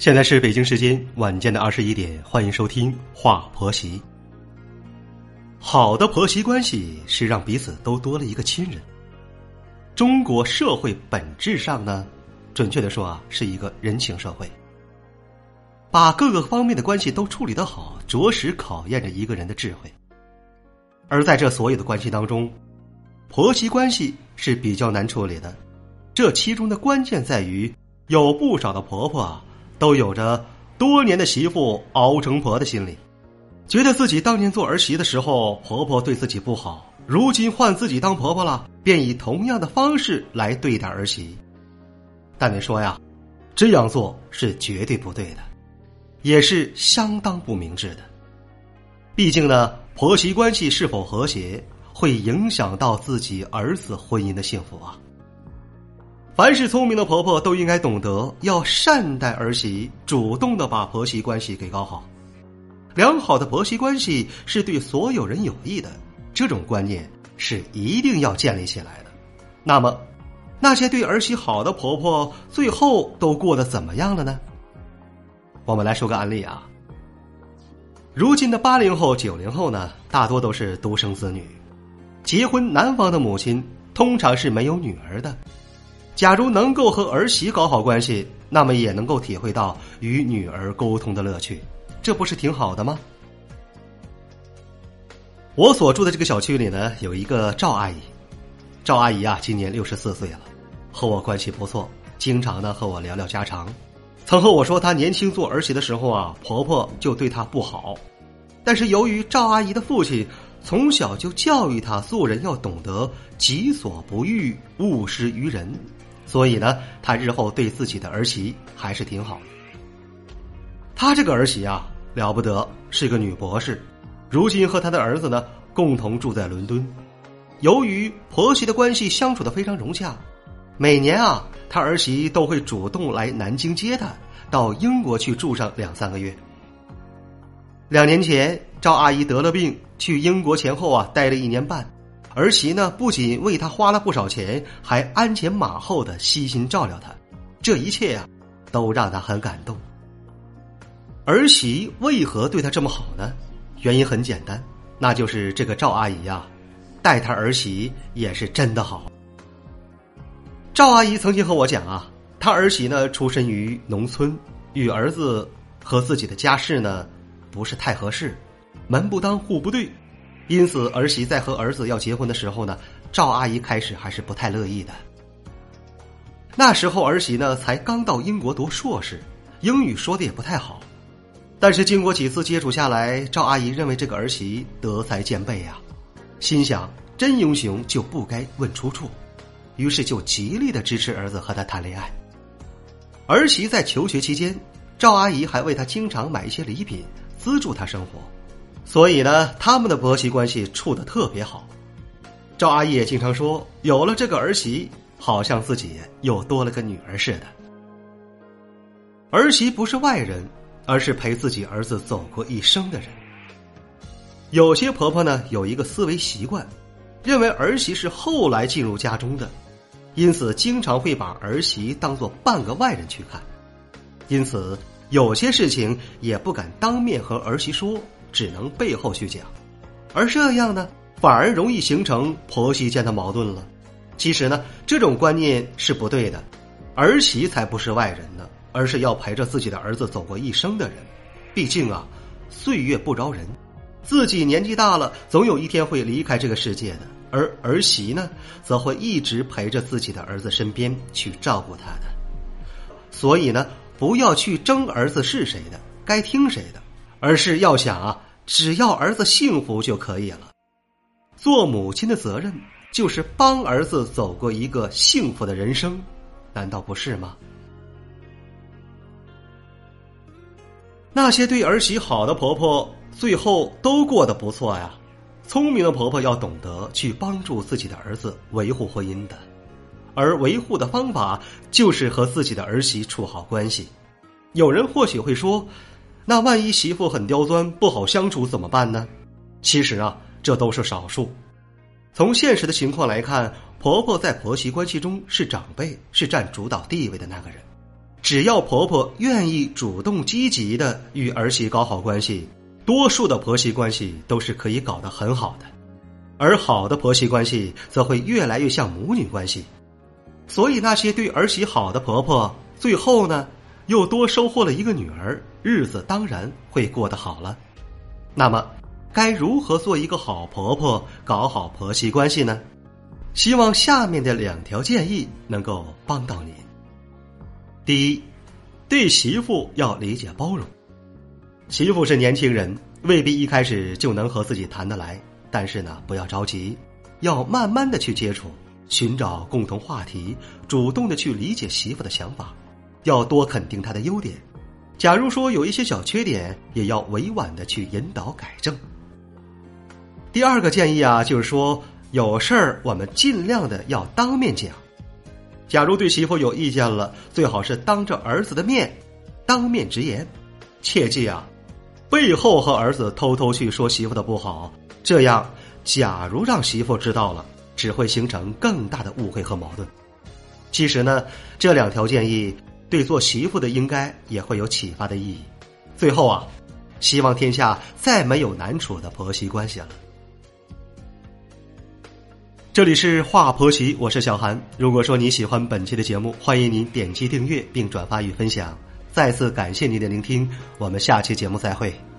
现在是北京时间晚间的二十一点，欢迎收听《话婆媳》。好的婆媳关系是让彼此都多了一个亲人。中国社会本质上呢，准确的说啊，是一个人情社会。把各个方面的关系都处理得好，着实考验着一个人的智慧。而在这所有的关系当中，婆媳关系是比较难处理的。这其中的关键在于，有不少的婆婆啊。都有着多年的媳妇熬成婆的心理，觉得自己当年做儿媳的时候，婆婆对自己不好，如今换自己当婆婆了，便以同样的方式来对待儿媳。但你说呀，这样做是绝对不对的，也是相当不明智的。毕竟呢，婆媳关系是否和谐，会影响到自己儿子婚姻的幸福啊。凡是聪明的婆婆都应该懂得要善待儿媳，主动的把婆媳关系给搞好。良好的婆媳关系是对所有人有益的，这种观念是一定要建立起来的。那么，那些对儿媳好的婆婆最后都过得怎么样了呢？我们来说个案例啊。如今的八零后、九零后呢，大多都是独生子女，结婚男方的母亲通常是没有女儿的。假如能够和儿媳搞好关系，那么也能够体会到与女儿沟通的乐趣，这不是挺好的吗？我所住的这个小区里呢，有一个赵阿姨，赵阿姨啊，今年六十四岁了，和我关系不错，经常呢和我聊聊家常。曾和我说，她年轻做儿媳的时候啊，婆婆就对她不好，但是由于赵阿姨的父亲从小就教育她做人要懂得己所不欲，勿施于人。所以呢，他日后对自己的儿媳还是挺好的。他这个儿媳啊了不得，是个女博士，如今和他的儿子呢共同住在伦敦。由于婆媳的关系相处的非常融洽，每年啊，他儿媳都会主动来南京接他，到英国去住上两三个月。两年前，赵阿姨得了病，去英国前后啊待了一年半。儿媳呢，不仅为他花了不少钱，还鞍前马后的悉心照料他，这一切呀，都让他很感动。儿媳为何对他这么好呢？原因很简单，那就是这个赵阿姨呀，待他儿媳也是真的好。赵阿姨曾经和我讲啊，她儿媳呢出身于农村，与儿子和自己的家世呢不是太合适，门不当户不对。因此，儿媳在和儿子要结婚的时候呢，赵阿姨开始还是不太乐意的。那时候儿媳呢才刚到英国读硕士，英语说的也不太好。但是经过几次接触下来，赵阿姨认为这个儿媳德才兼备呀，心想真英雄就不该问出处，于是就极力的支持儿子和他谈恋爱。儿媳在求学期间，赵阿姨还为他经常买一些礼品，资助他生活。所以呢，他们的婆媳关系处的特别好。赵阿姨也经常说，有了这个儿媳，好像自己又多了个女儿似的。儿媳不是外人，而是陪自己儿子走过一生的人。有些婆婆呢，有一个思维习惯，认为儿媳是后来进入家中的，因此经常会把儿媳当做半个外人去看，因此有些事情也不敢当面和儿媳说。只能背后去讲，而这样呢，反而容易形成婆媳间的矛盾了。其实呢，这种观念是不对的，儿媳才不是外人呢，而是要陪着自己的儿子走过一生的人。毕竟啊，岁月不饶人，自己年纪大了，总有一天会离开这个世界的。而儿媳呢，则会一直陪着自己的儿子身边去照顾他的。所以呢，不要去争儿子是谁的，该听谁的。而是要想啊，只要儿子幸福就可以了。做母亲的责任就是帮儿子走过一个幸福的人生，难道不是吗？那些对儿媳好的婆婆，最后都过得不错呀。聪明的婆婆要懂得去帮助自己的儿子维护婚姻的，而维护的方法就是和自己的儿媳处好关系。有人或许会说。那万一媳妇很刁钻不好相处怎么办呢？其实啊，这都是少数。从现实的情况来看，婆婆在婆媳关系中是长辈，是占主导地位的那个人。只要婆婆愿意主动积极的与儿媳搞好关系，多数的婆媳关系都是可以搞得很好的。而好的婆媳关系则会越来越像母女关系。所以那些对儿媳好的婆婆，最后呢，又多收获了一个女儿，日子当然会过得好了。那么，该如何做一个好婆婆，搞好婆媳关系呢？希望下面的两条建议能够帮到您。第一，对媳妇要理解包容。媳妇是年轻人，未必一开始就能和自己谈得来，但是呢，不要着急，要慢慢的去接触，寻找共同话题，主动的去理解媳妇的想法，要多肯定他的优点。假如说有一些小缺点，也要委婉的去引导改正。第二个建议啊，就是说。有事儿，我们尽量的要当面讲。假如对媳妇有意见了，最好是当着儿子的面，当面直言。切记啊，背后和儿子偷偷去说媳妇的不好，这样，假如让媳妇知道了，只会形成更大的误会和矛盾。其实呢，这两条建议对做媳妇的应该也会有启发的意义。最后啊，希望天下再没有难处的婆媳关系了。这里是华婆媳，我是小韩。如果说你喜欢本期的节目，欢迎您点击订阅并转发与分享。再次感谢您的聆听，我们下期节目再会。